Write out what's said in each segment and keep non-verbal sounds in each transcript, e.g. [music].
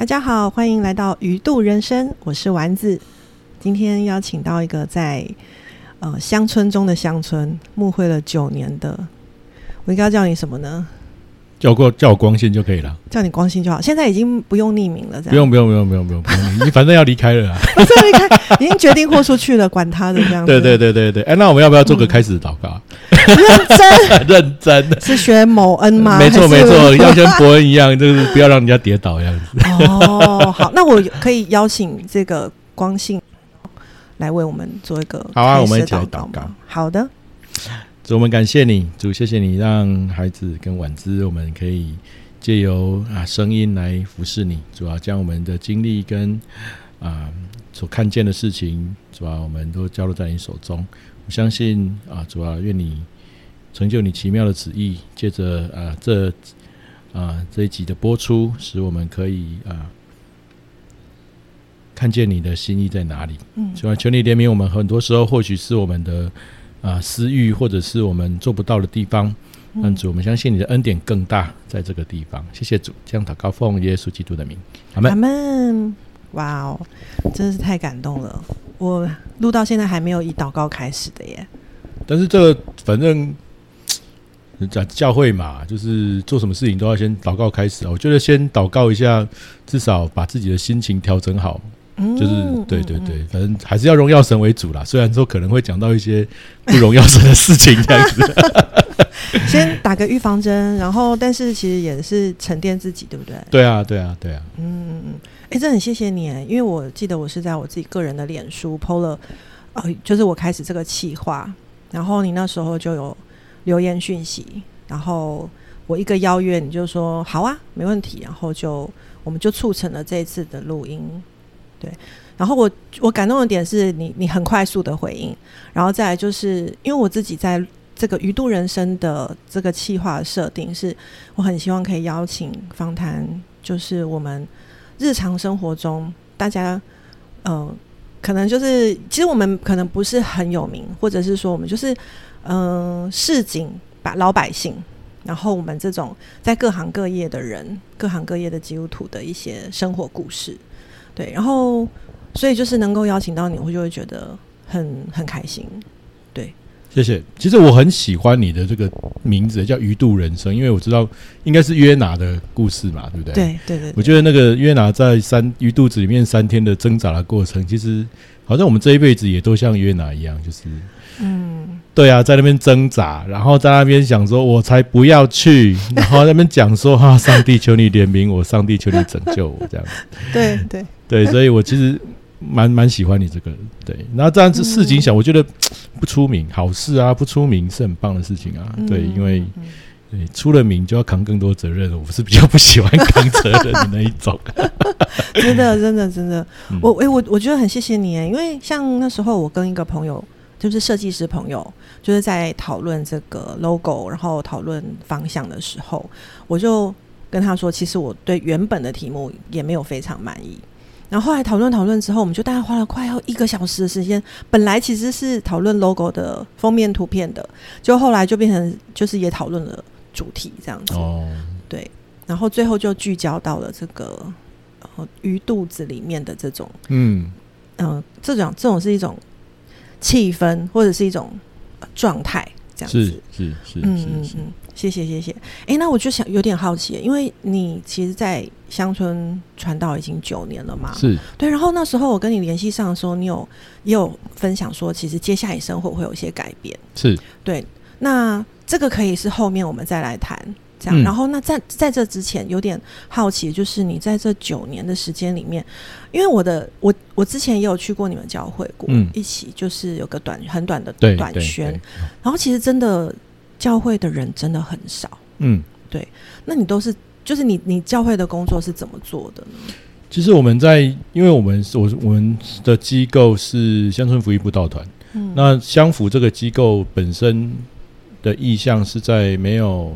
大家好，欢迎来到鱼度人生，我是丸子。今天邀请到一个在呃乡村中的乡村，牧会了九年的，我应该叫你什么呢？叫过叫我光信就可以了，叫你光信就好。现在已经不用匿名了，这样不用不用不用不用不用不用，你反正要离开了啊。不是离开，已经决定豁出去了，管他的这样子。对对对对对，哎，那我们要不要做个开始祷告？认真 [laughs] 认真，是学某恩吗？没错没错，要跟伯恩一样，就是不要让人家跌倒这样子。哦，好，那我可以邀请这个光信来为我们做一个好啊我们一起来祷告好的，主，我们感谢你，主，谢谢你让孩子跟婉之，我们可以借由啊声音来服侍你，主要将我们的经历跟啊所看见的事情，主要我们都交落在你手中。我相信啊，主要愿你成就你奇妙的旨意，借着啊这啊这一集的播出，使我们可以啊看见你的心意在哪里。嗯主要求你怜悯我们，很多时候或许是我们的啊、私欲，或者是我们做不到的地方。但嗯主，我们相信你的恩典更大，在这个地方。谢谢主，这样祷告奉耶稣基督的名，阿门阿。门。哇哦，真的是太感动了！我录到现在还没有以祷告开始的耶。但是这个反正讲教会嘛，就是做什么事情都要先祷告开始啊。我觉得先祷告一下，至少把自己的心情调整好。嗯就是对对对，反正还是要荣耀神为主啦。虽然说可能会讲到一些不荣耀神的事情这样子。嗯 [laughs] 先打个预防针，然后但是其实也是沉淀自己，对不对？对啊，对啊，对啊。嗯嗯嗯。哎，这很谢谢你耶，因为我记得我是在我自己个人的脸书 PO 了，呃，就是我开始这个企划，然后你那时候就有留言讯息，然后我一个邀约，你就说好啊，没问题，然后就我们就促成了这一次的录音，对。然后我我感动的点是你你很快速的回应，然后再来就是因为我自己在这个鱼度人生的这个企划设定是，我很希望可以邀请访谈，就是我们日常生活中大家，呃，可能就是其实我们可能不是很有名，或者是说我们就是嗯、市井把老百姓，然后我们这种在各行各业的人，各行各业的基督徒的一些生活故事，对，然后所以就是能够邀请到你，我就会觉得很很开心。对谢谢。其实我很喜欢你的这个名字叫“鱼渡人生”，因为我知道应该是约拿的故事嘛，对不对？。对对对我觉得那个约拿在三鱼肚子里面三天的挣扎的过程，其实好像我们这一辈子也都像约拿一样，就是嗯，对啊，在那边挣扎，然后在那边想说“我才不要去”，然后在那边讲说“哈、上帝求你怜悯我，上帝求你拯救我”这样 [laughs] 子。对对，对，所以我其实蛮蛮喜欢你这个人。对，然后这样子市井小，我觉得不出名好事啊，不出名是很棒的事情啊。对，因为嗯对出了名就要扛更多责任，我是比较不喜欢扛责任的那一种。[laughs] 真的，真的，真的，嗯我诶、我我觉得很谢谢你耶，因为像那时候我跟一个朋友，就是设计师朋友，就是在讨论这个 logo，然后讨论方向的时候，我就跟他说，其实我对原本的题目也没有非常满意。然后后来讨论讨论之后，我们就大概花了快要一个小时的时间。本来其实是讨论 logo 的封面图片的，就后来就变成就是也讨论了主题这样子。哦，对，然后最后就聚焦到了这个呃鱼肚子里面的这种，嗯，嗯、呃，这种这种是一种气氛或者是一种呃状态，这样是子。是是嗯是是，嗯嗯，谢谢谢谢。哎，那我就想有点好奇，因为你其实，在乡村传道已经九年了嘛，是对。然后那时候我跟你联系上的时候，你有也有分享说，其实接下来生活会有一些改变。是对，那这个可以是后面我们再来谈。这样，嗯然后那在在这之前，有点好奇，就是你在这九年的时间里面，因为我的我我之前也有去过你们教会过，嗯一起就是有个短很短的短宣，然后其实真的教会的人真的很少，嗯。对那你都是就是你你教会的工作是怎么做的呢？其实我们在，因为我们是我我们的机构是乡村福音布道团，嗯，那乡福这个机构本身的意向是在没有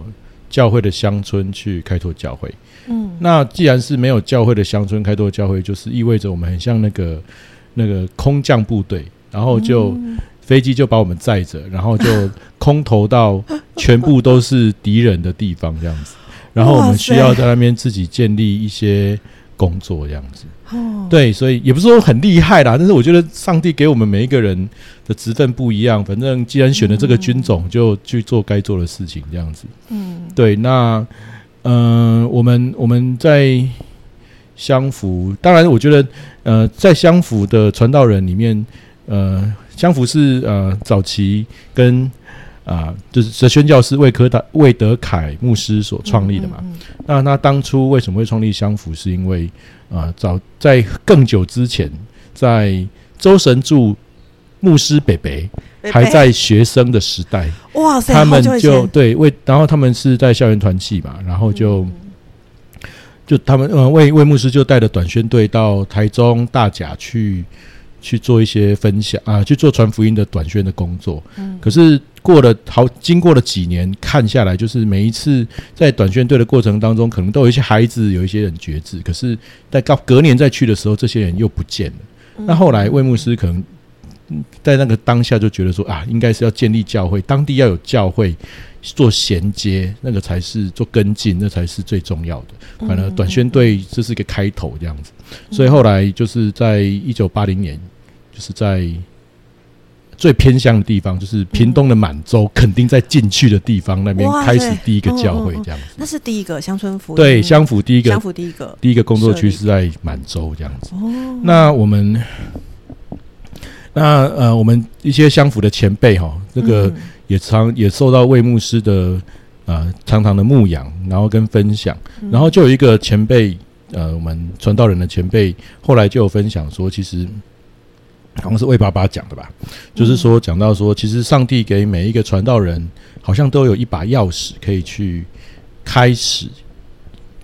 教会的乡村去开拓教会。嗯那既然是没有教会的乡村开拓教会，就是意味着我们很像那个那个空降部队，然后就嗯飞机就把我们载着，然后就空投到全部都是敌人的地方这样子。然后我们需要在那边自己建立一些工作这样子。哦，对，所以也不是说很厉害啦，但是我觉得上帝给我们每一个人的职分不一样，反正既然选了这个军种，就去做该做的事情这样子。嗯，对，那嗯、呃我们我们在相符，当然我觉得呃，在相符的传道人里面，呃，相符是呃早期跟啊、就是哲宣教师魏科达魏德凯牧师所创立的嘛。嗯，那他当初为什么会创立相符？是因为啊、早在更久之前，在周神柱牧师北北嗯还在学生的时代，哇塞，他们就对为，然后他们是在校园团契嘛，然后就、嗯就他们呃魏魏牧师就带着短宣队到台中大甲去去做一些分享啊，去做传福音的短宣的工作。嗯可是过了好，经过了几年看下来，就是每一次在短宣队的过程当中，可能都有一些孩子，有一些人觉志，可是在到隔年再去的时候，这些人又不见了。嗯那后来魏牧师可能嗯在那个当下就觉得说啊，应该是要建立教会，当地要有教会做衔接，那个才是做跟进，那才是最重要的。嗯反正短宣队这是一个开头这样子，所以后来就是在一九八零年，就是在最偏向的地方，就是屏东的满洲，肯定在进去的地方那边开始第一个教会这样子。那是第一个乡村福音对，乡府第一个乡府第一个第一个工作区是在满洲这样子。哦，那我们那呃，我们一些乡府的前辈哈，这个嗯也常也受到魏牧师的呃常常的牧养，然后跟分享，嗯然后就有一个前辈呃，我们传道人的前辈后来就有分享说，其实。好像是魏爸爸讲的吧，就是说讲到说，其实上帝给每一个传道人好像都有一把钥匙，可以去开始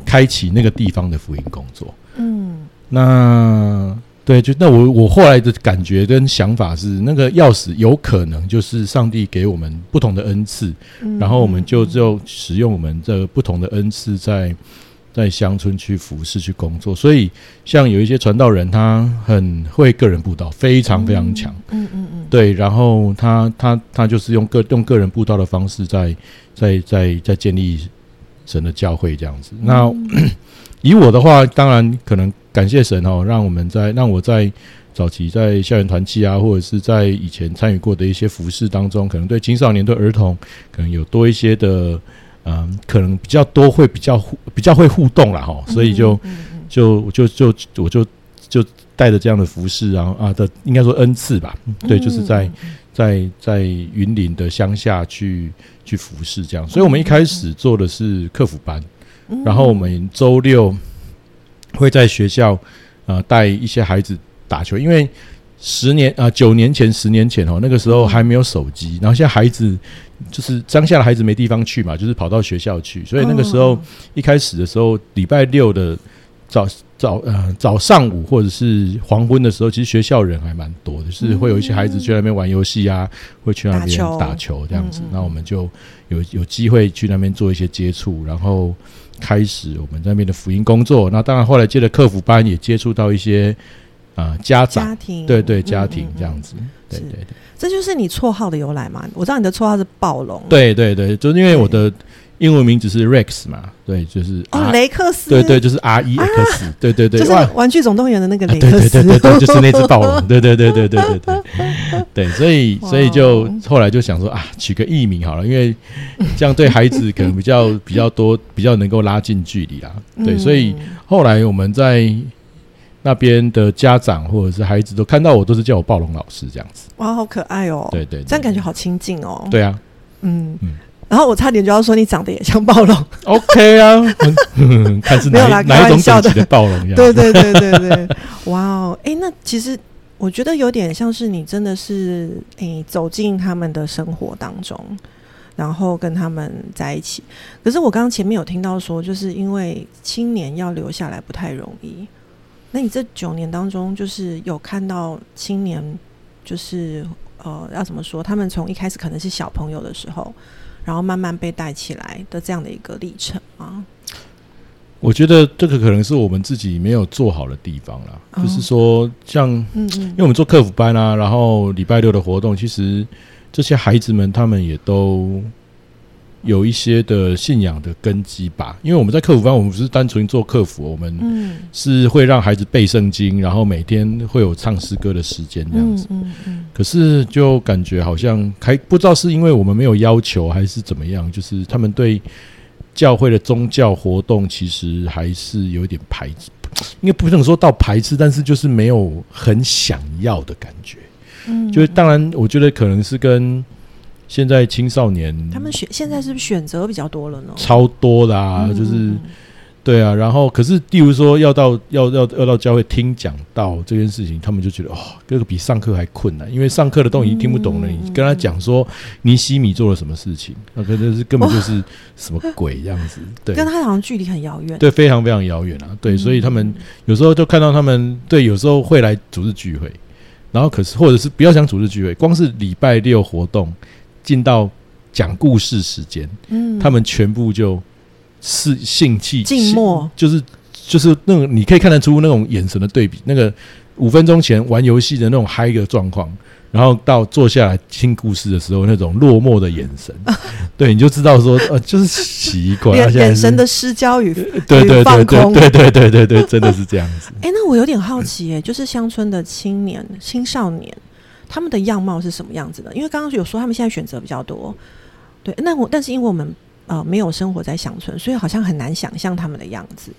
开启那个地方的福音工作。嗯那对，就那我我后来的感觉跟想法是，那个钥匙有可能就是上帝给我们不同的恩赐，嗯然后我们就就使用我们这不同的恩赐在在乡村去服侍去工作。所以像有一些传道人，他很会个人布道，非常非常强。嗯嗯嗯，对，然后他他他就是用个用个人布道的方式在在在在建立神的教会这样子。那嗯 [clears throat] 以我的话，当然可能感谢神哦，让我们在让我在早期在校园团契啊，或者是在以前参与过的一些服饰当中，可能对青少年、对儿童，可能有多一些的，嗯，可能比较多会比较互比较会互动啦哈，所以就就就就我就就带着这样的服饰，然后啊的应该说恩赐吧，对，就是在嗯在在云林的乡下去去服侍这样，所以我们一开始做的是客服班。嗯。然后我们周六会在学校呃带一些孩子打球，因为十年啊九、年前十年前哦那个时候还没有手机，然后现在孩子就是乡下的孩子没地方去嘛，就是跑到学校去，所以那个时候嗯一开始的时候礼拜六的早早呃早上午或者是黄昏的时候，其实学校人还蛮多的，就是会有一些孩子去那边玩游戏啊，会去那边打球。这样子。那我们就有有机会去那边做一些接触，然后开始我们那边的福音工作。那当然后来接着客服班，也接触到一些啊、啊，家长，家庭，对对，家庭这样子，对对对，这就是你绰号的由来嘛？我知道你的绰号是暴龙，对对对，就因为我的英文名字是 Rex 嘛，对，就是雷克斯，对对，就是 Rex，对对对，就是玩具总动员的那个雷克斯，对对对对对，就是那只暴龙，[laughs] 对对对对对对。对，对，所以所以就后来就想说啊，取个艺名好了，因为这样对孩子可能比较比较多，比较能够拉近距离啊，对，所以后来我们在。那边的家长或者是孩子都看到我，都是叫我暴龙老师这样子。哇，好可爱哦，对对，对这样感觉好亲近哦，，对啊。嗯。嗯。然后我差点就要说你长得也像暴龙，，OK 啊，嗯 [laughs] 看是哪一哪一种开玩笑的。等级的暴龙这样。对对对对对，[laughs] 哇哦，哎，那其实我觉得有点像是你真的是诶走进他们的生活当中，然后跟他们在一起。可是我刚刚前面有听到说，就是因为青年要留下来不太容易。那你这九年当中，就是有看到青年，就是呃，要怎么说？他们从一开始可能是小朋友的时候，然后慢慢被带起来的这样的一个历程吗？我觉得这个可能是我们自己没有做好的地方啦，哦就是说像。嗯嗯因为我们做客服班啊，然后礼拜六的活动，其实这些孩子们他们也都有一些的信仰的根基吧。因为我们在客服班，我们不是单纯做客服，我们嗯是会让孩子背圣经，然后每天会有唱诗歌的时间这样子。嗯嗯嗯，可是就感觉好像还不知道是因为我们没有要求，还是怎么样，就是他们对教会的宗教活动其实还是有一点排斥，应该不能说到排斥，但是就是没有很想要的感觉。嗯就是当然，我觉得可能是跟现在青少年他们选现在是不是选择比较多了呢？超多啦、嗯就是嗯对啊。然后可是，例如说要到要要要到教会听讲道这件事情，他们就觉得哦，这个比上课还困难，因为上课的都已经听不懂了。嗯你跟他讲说尼西米做了什么事情，那可能是根本就是什么鬼这样子，对。跟他好像距离很遥远。对，非常非常遥远啊！对，所以他们有时候就看到他们，对，有时候会来组织聚会，然后可是或者是不要想组织聚会，光是礼拜六活动进到讲故事时间，嗯。他们全部就是兴气静默，就是就是那种你可以看得出那种眼神的对比，那个五分钟前玩游戏的那种嗨的状况，然后到坐下来听故事的时候那种落寞的眼神，[laughs] 对，你就知道说呃，就是奇怪，眼神的失焦与对对对对对对对对，真的是这样子。[laughs] 哎、那我有点好奇、哎，就是乡村的青年、青少年，他们的样貌是什么样子的？因为刚刚有说他们现在选择比较多，对，那我但是因为我们呃没有生活在乡村，所以好像很难想象他们的样子。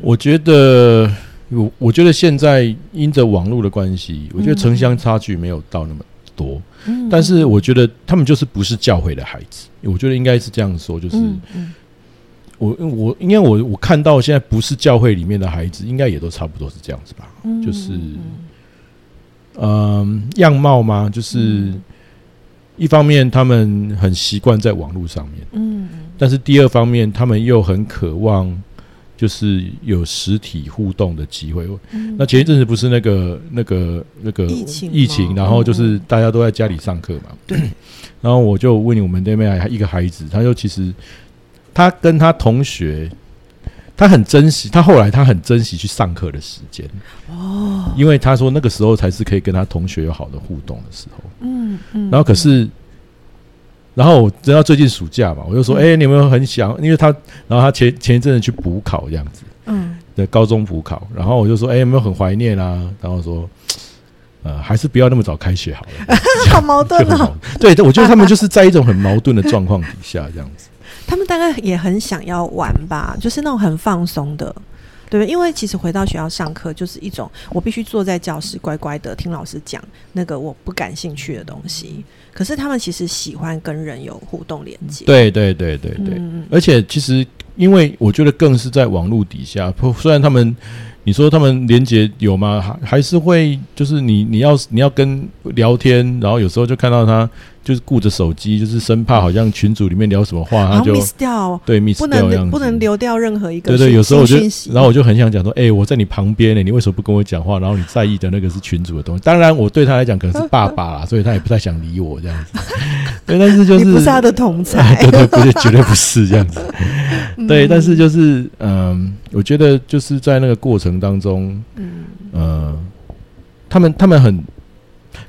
我觉得，我我觉得现在因着网络的关系，我觉得城乡差距没有到那么多，嗯但是我觉得他们就是不是教会的孩子，我觉得应该是这样说，就是。我我应该我我看到现在不是教会里面的孩子，应该也都差不多是这样子吧？嗯就是嗯嗯，样貌吗？就是嗯一方面他们很习惯在网络上面，嗯但是第二方面他们又很渴望，就是有实体互动的机会。嗯那前一阵子不是那个那个那个疫情疫情，然后就是嗯大家都在家里上课嘛。对。然后我就问我们那边还一个孩子，他就其实他跟他同学，他很珍惜，他后来他很珍惜去上课的时间，哦，因为他说那个时候才是可以跟他同学有好的互动的时候。嗯嗯，然后可是，然后我直到最近暑假嘛，我就说，嗯哎、你有没有很想？因为他，然后他前前一阵子去补考这样子。嗯的高中补考，然后我就说，哎、有没有很怀念啊？然后说，呃，还是不要那么早开学好了，[laughs] 好矛盾哦。[laughs] 就很矛盾。对，我觉得他们就是在一种很矛盾的状况底下这样子。他们大概也很想要玩吧，就是那种很放松的，对？因为其实回到学校上课就是一种我必须坐在教室乖乖的听老师讲那个我不感兴趣的东西，可是他们其实喜欢跟人有互动连接。对对对对对，嗯而且其实因为我觉得更是在网络底下，不虽然他们。你说他们连接有吗？还还是会就是你你要你要跟聊天，然后有时候就看到他就是顾着手机，就是生怕好像群组里面聊什么话，他就 miss 掉，对 miss 掉不能不能留掉任何一个对对，有时候我就然后我就很想讲说，哎、我在你旁边呢，你为什么不跟我讲话？然后你在意的那个是群主的东西。当然，我对他来讲可能是爸爸啦，所以他也不太想理我这样子。[laughs] 对，但是就是你不是他的同才，[laughs] 对对，不是，绝对不是这样子。嗯 [laughs] 对，但是就是嗯，我觉得就是在那个过程当中，嗯呃，他们他们很，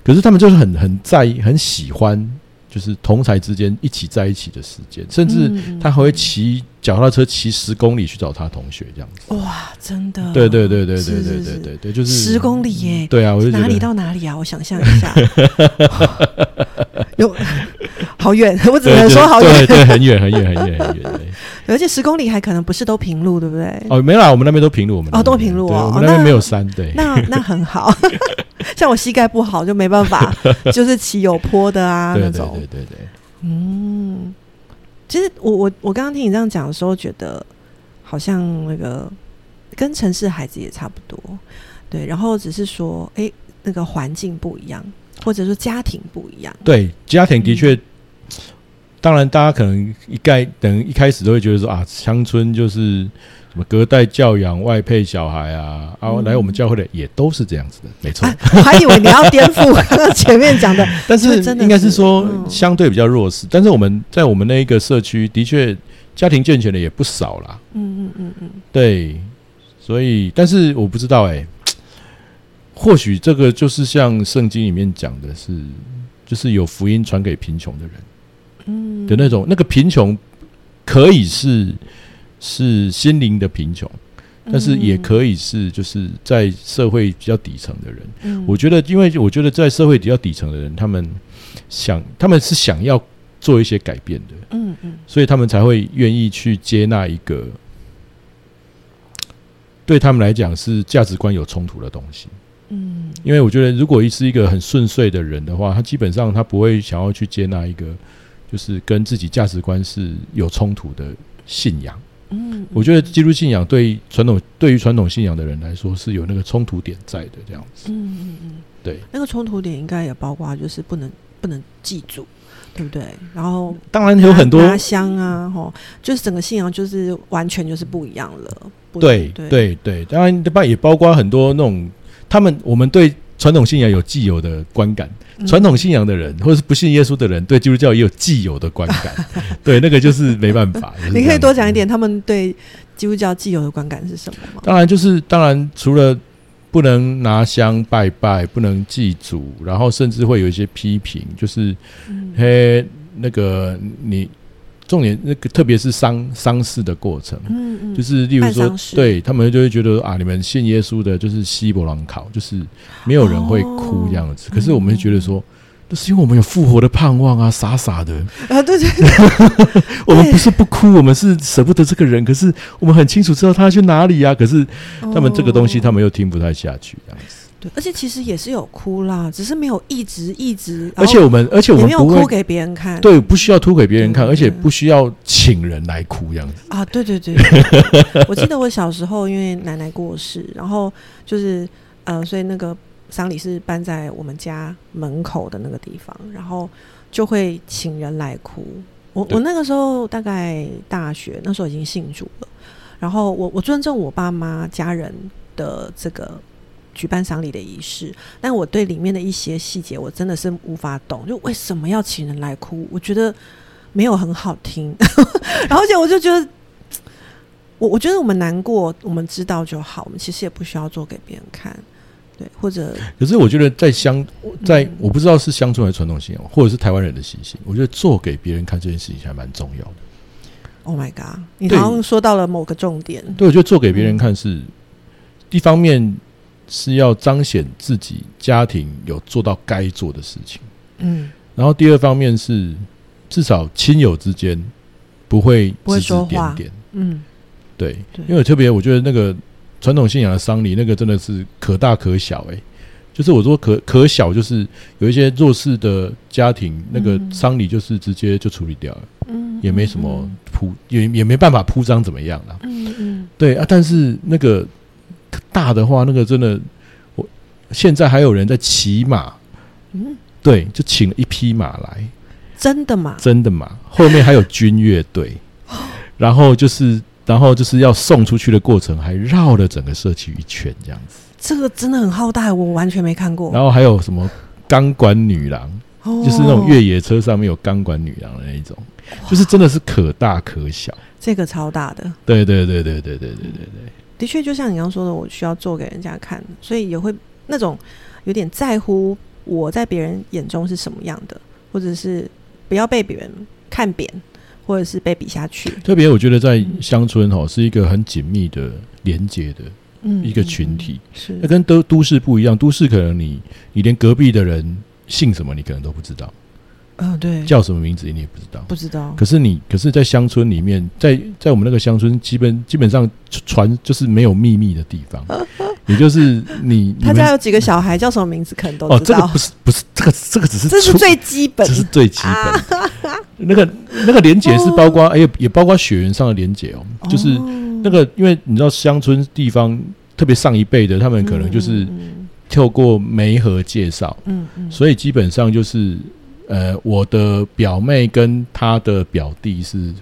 可是他们就是很很在意，很喜欢，就是同才之间一起在一起的时间，甚至嗯他还会骑脚踏车骑十公里去找他同学这样子。哇，真的，对对对对对对对对对，就是十公里耶，对啊，我就哪里到哪里啊？我想象一下，[laughs] 有 [laughs] 好远，我只能说好远，对对，很远很远很远很远。对而且十公里还可能不是都平路，对不对？哦，没啦，我们那边都平路，我们哦都平路对哦我们那边没有山，对。那那很好，[laughs] 像我膝盖不好就没办法，[laughs] 就是骑有坡的啊对对那种。对对对，嗯，其实我我我刚刚听你这样讲的时候，觉得好像那个跟城市孩子也差不多，对，然后只是说，哎、那个环境不一样，或者说家庭不一样，对家庭的确，当然大家可能一概等一开始都会觉得说啊，乡村就是什么隔代教养、外配小孩啊，啊，嗯。来我们教会的也都是这样子的，没错。啊。我还以为你要颠覆 [laughs] 前面讲的，但是应该是是说嗯。相对比较弱势，但是我们在我们那一个社区的确家庭健全的也不少啦，嗯嗯嗯嗯，对，所以但是我不知道哎、或许这个就是像圣经里面讲的是，就是有福音传给贫穷的人。嗯。的那种，那个贫穷可以是是心灵的贫穷，但是也可以是就是在社会比较底层的人。嗯。我觉得，因为我觉得在社会比较底层的人，他们想他们是想要做一些改变的，嗯嗯。所以他们才会愿意去接纳一个对他们来讲是价值观有冲突的东西。嗯。因为我觉得，如果是一个很顺遂的人的话，他基本上他不会想要去接纳一个就是跟自己价值观是有冲突的信仰。嗯，我觉得基督信仰对传统对于传统信仰的人来说是有那个冲突点在的，这样子。嗯嗯嗯，对，那个冲突点应该也包括就是不能不能记住，对不对？然后当然有很多拿香啊，吼，就是整个信仰就是完全就是不一样了。对对对对，当然包也包括很多那种他们我们对传统信仰有既有的观感，嗯传统信仰的人或者是不信耶稣的人对基督教也有既有的观感，[laughs] 对，那个就是没办法。[laughs] 就是你可以多讲一点，他们对基督教既有的观感是什么吗？当然就是当然除了不能拿香拜拜，不能祭祖，然后甚至会有一些批评，就是嗯嘿那个你重点那个特别是丧丧事的过程。嗯嗯，就是例如说对他们就会觉得啊，你们信耶稣的，就是西伯朗考，就是没有人会哭这样子。哦可是我们就觉得说，那是因为我们有复活的盼望啊，傻傻的。啊，对对对，[laughs] 我们不是不哭，我们是舍不得这个人，可是我们很清楚知道他要去哪里啊。可是他们这个东西，哦他们又听不太下去这样子。对，而且其实也是有哭啦，只是没有一直一直，而且我们，而且我们没有哭给别人看。对，不需要哭给别人看，而且不需要请人来哭这样子。啊，对对对，对 [laughs] 我记得我小时候因为奶奶过世，然后就是呃，所以那个丧礼是办在我们家门口的那个地方，然后就会请人来哭。我我那个时候大概大学，那时候已经信主了，然后我我尊重我爸妈家人的这个举办丧礼的仪式，但我对里面的一些细节我真的是无法懂，就为什么要请人来哭？我觉得没有很好听，[laughs] 然后而且我就觉得。我我觉得我们难过，我们知道就好，我们其实也不需要做给别人看，对，或者可是我觉得在乡，在嗯我不知道是乡村还是传统信仰，或者是台湾人的习性，我觉得做给别人看这件事情还蛮重要的。Oh my God，你对好像说到了某个重点，对，我觉得做给别人看是，一方面是要彰显自己家庭有做到该做的事情，嗯，然后第二方面是至少亲友之间不会指指说点点。嗯对，对因为特别我觉得那个传统信仰的丧礼，那个真的是可大可小、欸，就是我说可可小，就是有一些弱势的家庭，那个嗯丧礼就是直接就处理掉了，嗯，也没什么铺，也也没办法铺张怎么样啦。嗯，嗯对啊，但是那个大的话，那个真的，我现在还有人在骑马，嗯嗯，对，就请了一匹马来，真的吗？真的马，后面还有军乐队，[laughs] 然后就是。然后就是要送出去的过程，还绕了整个社区一圈这样子。这个真的很浩大，我完全没看过。然后还有什么钢管女郎，哦就是那种越野车上面有钢管女郎的那一种，就是真的是可大可小。这个超大的，对对对对对对对对对。的确就像你刚刚说的，我需要做给人家看，所以也会那种有点在乎我在别人眼中是什么样的，或者是不要被别人看扁，或者是被比下去。特别我觉得在乡村哈是一个很紧密的连接的嗯一个群体，嗯是那跟都都市不一样。都市可能你你连隔壁的人姓什么你可能都不知道，嗯、对，叫什么名字你也不知道。不知道。可是你，可是，在乡村里面，在在我们那个乡村，基本基本上传就是没有秘密的地方，[laughs] 也就是你他家有几个小孩，叫什么名字可能都哦，知道。这个不是不是这个这个只是这是最基本。这是最基本的。那个那个连结是包括，哎、也也包括血缘上的连结哦，就是那个，因为你知道乡村地方，特别上一辈的，他们可能就是嗯。透过媒和介绍，嗯嗯，所以基本上就是，呃，我的表妹跟她的表弟是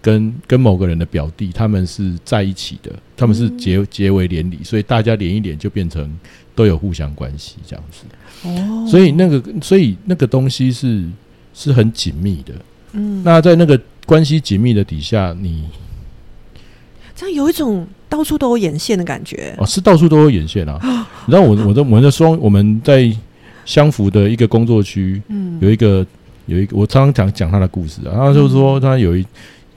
跟跟某个人的表弟，他们是在一起的，他们是结结为连理，所以大家连一连就变成都有互相关系这样子。哦，所以那个，所以那个东西是是很紧密的。嗯，那在那个关系紧密的底下，你这样有一种到处都有眼线的感觉。哦是到处都有眼线啊。你知道我我的我们的双我们在相符的一个工作区嗯，有一个有一个，我常常讲讲他的故事啊，他就是说他有一，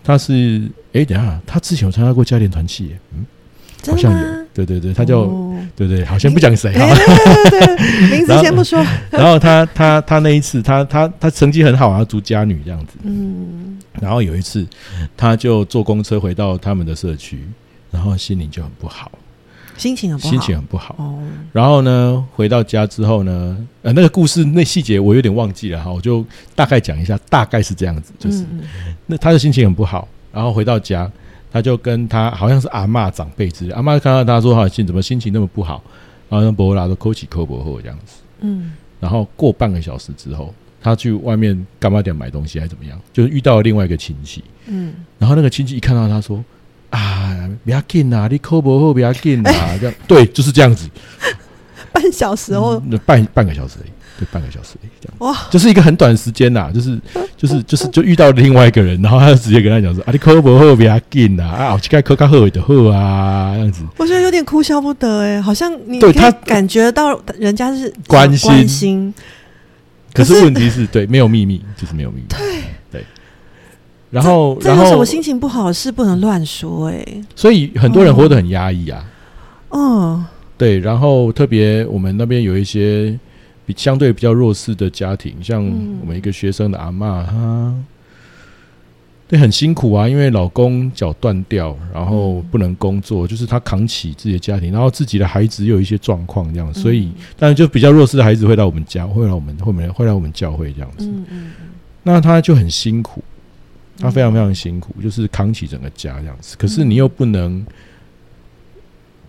他是哎，等下，他之前有参加过家庭团契耶，嗯，好像有，对对对，他叫哦。对对，好像不讲谁哎哈。[laughs] 名字先不说。[laughs] 然后他他他那一次，他他他成绩很好啊，住家女这样子。嗯。然后有一次，他就坐公车回到他们的社区，然后心情就很不好，心情很不好，心情很不好。哦，然后呢，回到家之后呢，呃，那个故事那细节我有点忘记了哈，我就大概讲一下，大概是这样子，就是、那他的心情很不好，然后回到家，他就跟他好像是阿嬷长辈之类，阿嬷看到他说哈，心怎么心情那么不好，然后伯拉都抠起抠伯后这样子，嗯。然后过半个小时之后，他去外面干妈店买东西还是怎么样，就是遇到了另外一个亲戚，嗯。然后那个亲戚一看到他说。啊，不要紧啊，你抠不好不要紧啊，[laughs] 这样对，就是这样子。半小时后，那半半个小时而已，对，半个小时而已，这样哇，就是一个很短的时间呐，就是就是就是就遇到另外一个人，然后他就直接跟他讲说：“啊，你考不好不要紧啊，啊，我去该考较好的好啊，这样子。我觉得有点哭笑不得哎，好像你对他感觉到人家是关心关心，可是问题是对，没有秘密，就是没有秘密。对对。然后这然后有什么心情不好的事不能乱说哎。所以很多人活得很压抑啊。哦对，然后特别我们那边有一些比相对比较弱势的家庭，像嗯。我们一个学生的阿嬷，她对很辛苦啊，因为老公脚断掉，然后嗯。不能工作，就是她扛起自己的家庭，然后自己的孩子又有一些状况这样，所以嗯当然就比较弱势的孩子会来我们家，会来我们会来会来我们教会这样子，嗯嗯那他就很辛苦，嗯他非常非常辛苦，就是扛起整个家这样子。可是你又不能，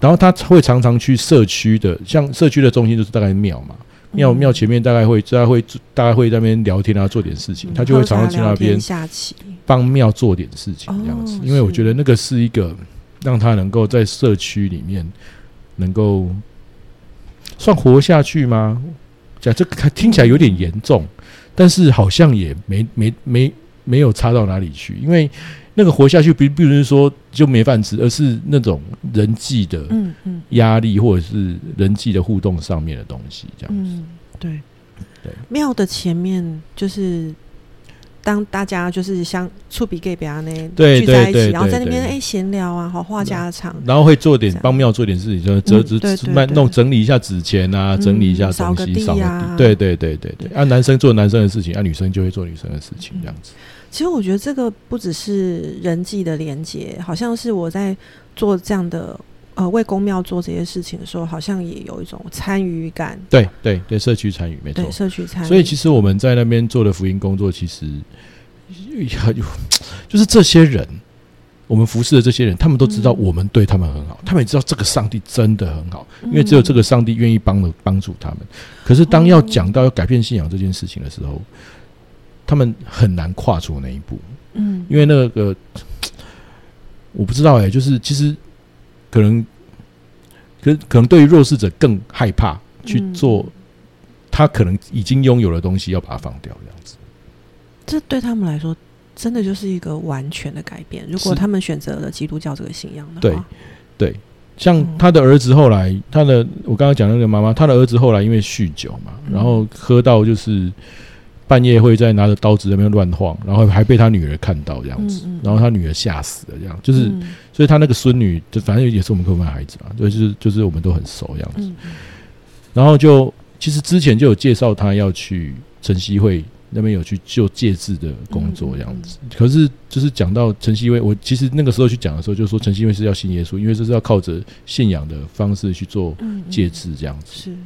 然后他会常常去社区的，像社区的中心就是大概庙嘛，庙嗯庙前面大概会大概会大概会在那边聊天啊，做点事情，他就会常常去那边下棋。帮庙做点事情这样子哦。因为我觉得那个是一个让他能够在社区里面能够算活下去吗？讲这个听起来有点严重，但是好像也没没没没有差到哪里去，因为那个活下去，并并不是说就没饭吃，而是那种人际的嗯嗯压力或者是人际的互动上面的东西，这样。嗯，对对庙的前面就是。当大家就是像触笔 gay 表那对聚在一起，然后在那边哎闲聊啊，好话家常，然后会做点帮庙做点事情，就是折纸嗯对对对卖弄整理一下纸钱啊，嗯整理一下东西，扫个啊地。对对对对对，按男生做男生的事情，按女生就会做女生的事情，这样子。其实我觉得这个不只是人际的连接，好像是我在做这样的呃为公庙做这些事情的时候，好像也有一种参与感，对对对，社区参与没错。社区参与。所以其实我们在那边做的福音工作，其实很就是这些人，我们服侍的这些人，他们都知道嗯我们对他们很好，他们也知道这个上帝真的很好，因为只有这个上帝愿意帮的帮助他们。可是当要讲到要改变信仰这件事情的时候，他们很难跨出那一步，嗯，因为那个我不知道哎、就是其实可能，可可能对于弱势者更害怕去嗯。做，他可能已经拥有的东西，要把它放掉这样子。这对他们来说真的就是一个完全的改变。如果他们选择了基督教这个信仰的对话，对，像嗯。他的儿子后来，他的我刚刚讲那个妈妈，他的儿子后来因为酗酒嘛，嗯。然后喝到就是半夜会在拿着刀子在那边乱晃，然后还被他女儿看到这样子，嗯嗯然后他女儿吓死了，这样就是，嗯。所以他那个孙女就反正也是我们客班孩子嘛，就是就是我们都很熟这样子，然后就其实之前就有介绍他要去晨曦会那边有去做戒治的工作这样子，可是就是讲到晨曦会，我其实那个时候去讲的时候，就说晨曦会是要信耶稣，因为这是要靠着信仰的方式去做戒治这样子。是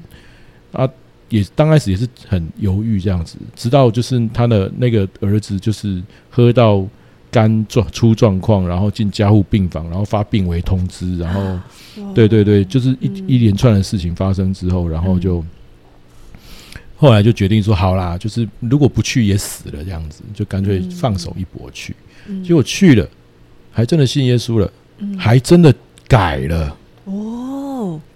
也刚开始也是很犹豫这样子，直到就是他的那个儿子就是喝到肝状出状况，然后进加护病房，然后发病危通知，然后哇对对对，就是一、嗯一连串的事情发生之后，然后就、后来就决定说好啦，就是如果不去也死了这样子，就干脆嗯放手一搏去。嗯结果去了，还真的信耶稣了，嗯还真的改了。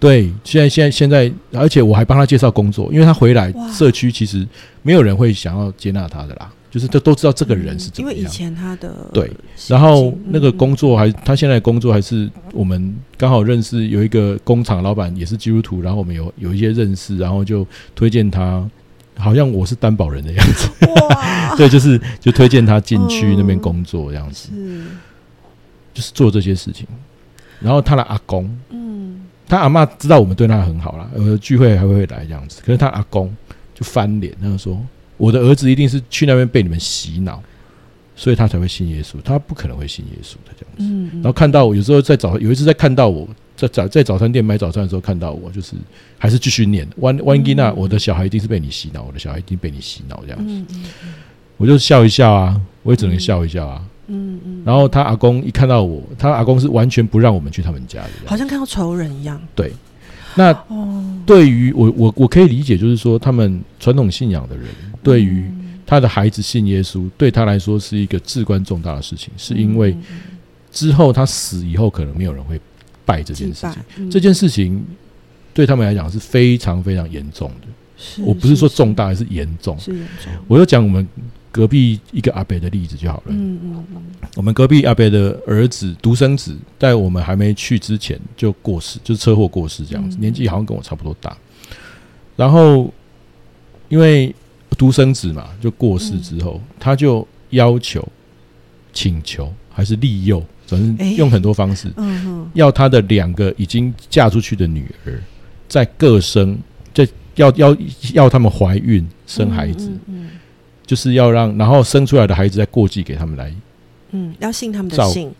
哦，对，现在现在现在，而且我还帮他介绍工作，因为他回来社区其实没有人会想要接纳他的啦，就是都都知道这个人是怎么样因为以。前他的对然后那个嗯工作还，他现在工作还是我们刚好认识有一个工厂老板也是基督徒，然后我们有有一些认识，然后就推荐他好像我是担保人的样子。哇，[laughs] 对，就是就推荐他进去那边工作这样子，是，就是做这些事情。然后他的阿公，嗯他阿嬷知道我们对他很好啦，呃，聚会还会来这样子。可是他阿公就翻脸，他就说：“我的儿子一定是去那边被你们洗脑，所以他才会信耶稣，他不可能会信耶稣的这样子。”嗯，然后看到我，有时候在早有一次在看到我在早在早餐店买早餐的时候看到我，就是还是继续念弯弯吉娜，我的小孩一定是被你洗脑，我的小孩一定被你洗脑这样子，嗯嗯我就笑一笑啊，我也只能笑一笑啊。嗯嗯，然后他阿公一看到我，他阿公是完全不让我们去他们家的。好像看到仇人一样。对那哦，对于我我我可以理解，就是说他们传统信仰的人对于嗯他的孩子信耶稣，对他来说是一个至关重大的事情，是因为之后他死以后，可能没有人会拜这件事情。，嗯这件事情对他们来讲是非常非常严重的。是我不是说重大，而是严重。是严重，我就讲我们隔壁一个阿伯的例子就好了。嗯嗯嗯，我们隔壁阿伯的儿子独生子，在我们还没去之前就过世，就是车祸过世这样子，嗯。年纪好像跟我差不多大。然后因为独生子嘛，就过世之后，他就要求、请求还是利诱，反正用很多方式，嗯，要他的两个已经嫁出去的女儿，再各生，这要要要他们怀孕生孩子，嗯就是要让然后生出来的孩子再过继给他们来，嗯，要信他们的照姓，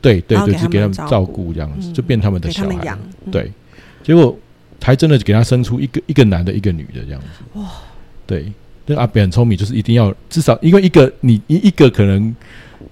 对对对，就给他们照顾。顾这样子，嗯就变他们的小孩。对，结果还真的给他生出一个一个男的，一个女的这样子。哇，对，那阿北很聪明，就是一定要至少因为一个你一一个可能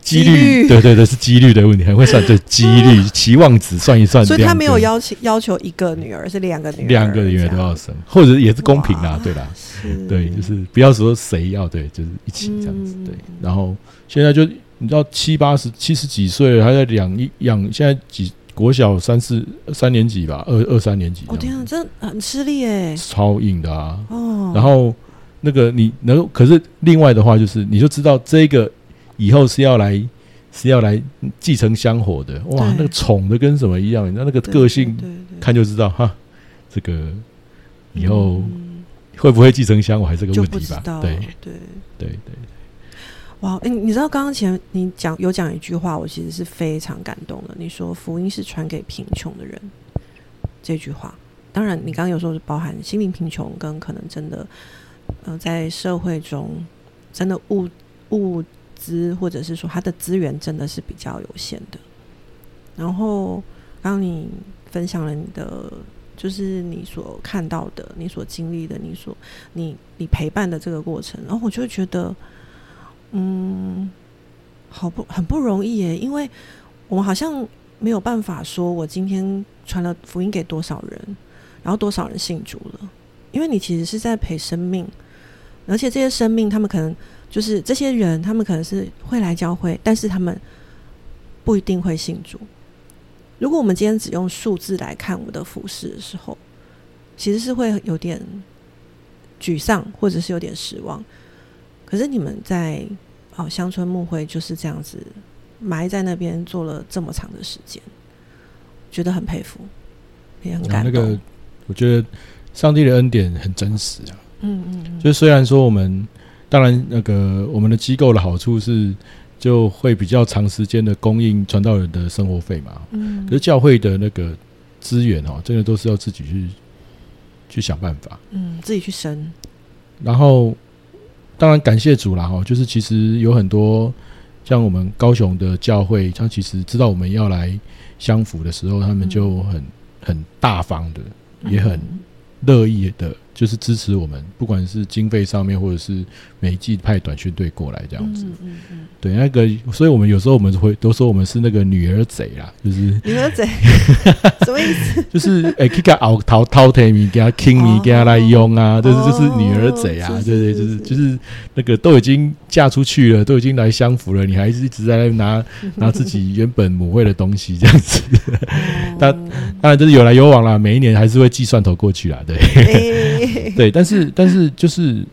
几几率。率，对对对，是几率的问题，很会算对几率 [laughs] 期望值算一算，所以他没有要求要求一个女儿，是两个女儿，两个女儿都要生，或者也是公平啦，对啦，是，对，就是不要说谁要，对，就是一起这样子，嗯。对。然后现在就你知道七八十七十几岁，还在养一养，现在几国小三四三年级吧，二二三年级我天啊，这很吃力哎，超硬的啊。哦，然后那个你能，可是另外的话就是，你就知道这个以后是要来是要来继承香火的，哇，那个宠的跟什么一样，你知道那个个性看就知道哈，这个以后嗯会不会继承香火还是个问题吧？对对。对对，哇，诶你知道刚刚前你讲有讲一句话，我其实是非常感动的。你说福音是传给贫穷的人，这句话，当然你刚刚有说是包含心灵贫穷跟可能真的，呃，在社会中真的物物资或者是说他的资源真的是比较有限的。然后刚刚你分享了你的，就是你所看到的、你所经历的、你所你你陪伴的这个过程，然后我就觉得。嗯，好不很不容易耶，因为我们好像没有办法说，我今天传了福音给多少人，然后多少人信主了，因为你其实是在陪生命，而且这些生命，他们可能就是这些人，他们可能是会来教会，但是他们不一定会信主。如果我们今天只用数字来看我们的服饰的时候，其实是会有点沮丧，或者是有点失望。可是你们在哦乡村牧会就是这样子埋在那边做了这么长的时间，觉得很佩服，也很感动。那个我觉得上帝的恩典很真实啊。嗯嗯嗯，就虽然说我们当然那个我们的机构的好处是就会比较长时间的供应传道人的生活费嘛，嗯。可是教会的那个资源哦，真的都是要自己去去想办法。嗯自己去生，然后当然感谢主啦哈，就是其实有很多像我们高雄的教会，他其实知道我们要来相辅的时候，他们就很很大方的，也很嗯。乐意的，就是支持我们，不管是经费上面，或者是每一季派短宣队过来这样子。嗯嗯嗯，对，那个，所以我们有时候我们会都说我们是那个女儿贼啦，就是女儿贼 [laughs] 什么意思？[laughs] 就是诶，去给熬淘淘汰米，给他听米，给他来用啊，就是就是女儿贼啊，哦对对，就是是就是那个都已经嫁出去了，都已经来相扶了，你还是一直在那拿 [laughs] 拿自己原本母会的东西这样子，那哦。当然就是有来有往啦，每一年还是会寄蒜头过去啦，对。哎对，但是但是就是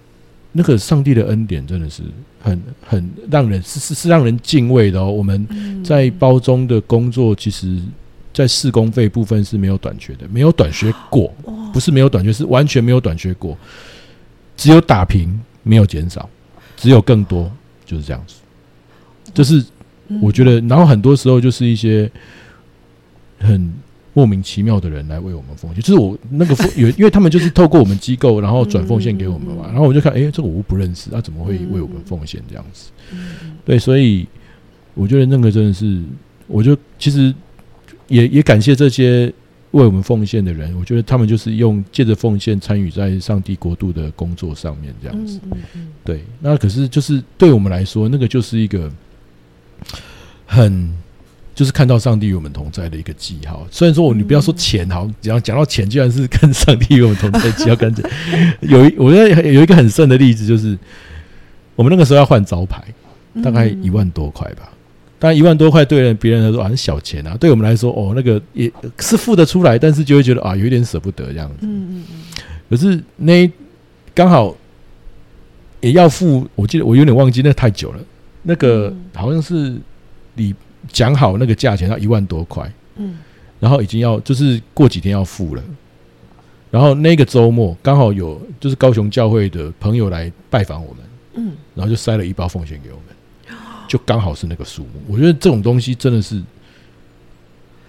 那个上帝的恩典真的是很很让人是是是让人敬畏的哦，我们。嗯在包中的工作，其实，在施工费部分是没有短缺的，没有短缺过，不是没有短缺，是完全没有短缺过。只有打平，没有减少，只有更多，就是这样子。就是我觉得，然后很多时候就是一些很莫名其妙的人来为我们奉献。就是我那个奉，[laughs] 因为他们就是透过我们机构，然后转奉献给我们嘛。然后我就看，哎，这个我不认识，他怎么会为我们奉献这样子？对，所以我觉得那个真的是，我就其实也也感谢这些为我们奉献的人。我觉得他们就是用借着奉献参与在上帝国度的工作上面这样子。对，那可是就是对我们来说，那个就是一个。很，就是看到上帝与我们同在的一个记号。虽然说我，你不要说钱，好，只要讲到钱，居然是跟上帝与我们同在记号。跟着 [laughs] 有一，我觉得有一个很深的例子，就是我们那个时候要换招牌，大概一万多块吧。当然一万多块对人别人来说很小钱啊，对我们来说哦，那个也是付得出来，但是就会觉得啊有一点舍不得这样子。嗯嗯嗯。可是那刚好也要付，我记得我有点忘记，那太久了。那个好像是你讲好那个价钱要一万多块，嗯，然后已经要就是过几天要付了，然后那个周末刚好有就是高雄教会的朋友来拜访我们，嗯，然后就塞了一包奉献给我们，就刚好是那个数目。我觉得这种东西真的是，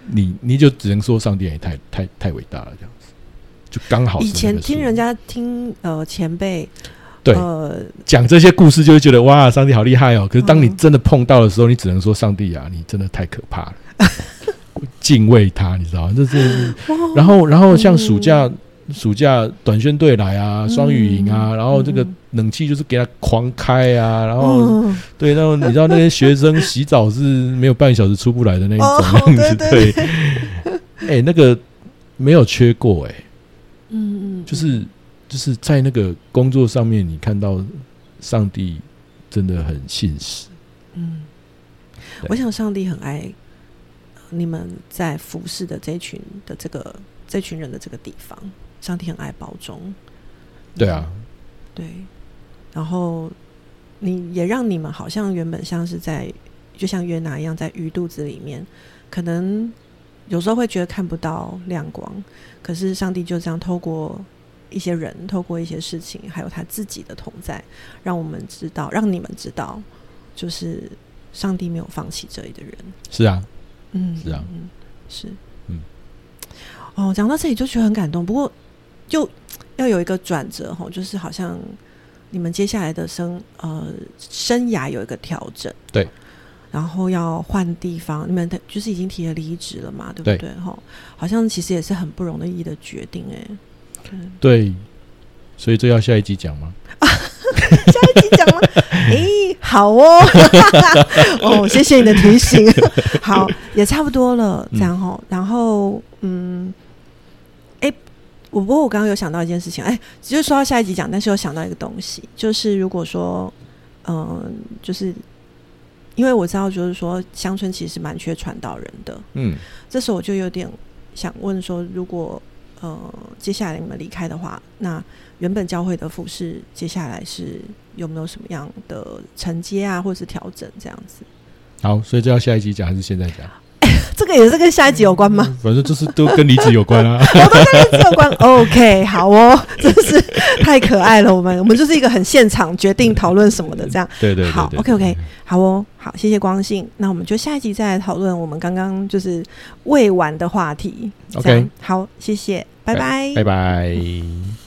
你你就只能说上帝也太太太伟大了，这样子就刚好。以前听人家听呃前辈。对，讲这些故事就会觉得哇，上帝好厉害哦！可是当你真的碰到的时候，你只能说上帝啊，你真的太可怕了，[laughs] 敬畏他，你知道吗？这是，然后，然后像暑假暑假短宣队来啊，双语营啊，然后这个冷气就是给他狂开啊，然后对，然后你知道那些学生洗澡是没有半小时出不来的那一种 [laughs] 样子，对，哎，那个没有缺过哎，嗯嗯，就是。就是在那个工作上面，你看到上帝真的很信实。嗯，我想上帝很爱你们在服侍的这群的这个这群人的这个地方，上帝很爱包装。对啊，对。然后你也让你们好像原本像是在，就像约拿一样在鱼肚子里面，可能有时候会觉得看不到亮光，可是上帝就这样透过。一些人透过一些事情，还有他自己的同在，让我们知道，让你们知道，就是上帝没有放弃这里的人。是啊，嗯，是啊，嗯，是，嗯。哦，讲到这里就觉得很感动，不过就要有一个转折哈，就是好像你们接下来的生呃生涯有一个调整，对，然后要换地方，你们就是已经提了离职了嘛，对不对？哈，好像其实也是很不容易的决定，哎。对，所以这要下一集讲吗？[laughs] 下一集讲吗？[laughs] 哎，好哦，[laughs] 哦，谢谢你的提醒。好，也差不多了，这样哈。然后，嗯，哎，我不过我刚刚有想到一件事情，哎，只是说到下一集讲，但是有想到一个东西，就是如果说，嗯，就是因为我知道，就是说乡村其实蛮缺传道人的，嗯，这时候我就有点想问说，如果。呃，接下来你们离开的话，那原本教会的服饰接下来是有没有什么样的承接啊，或者是调整这样子？好，所以这要下一集讲还是现在讲？[laughs] 这个也是跟下一集有关吗？[laughs] 反正就是都跟离职有关啊，[laughs] 都跟离职有关。OK，好哦，真是太可爱了。我们我们就是一个很现场决定讨论什么的这样。对对，好，OK OK，好哦，好，谢谢光信。那我们就下一集再来讨论我们刚刚就是未完的话题。OK，好，谢谢，拜拜，拜拜。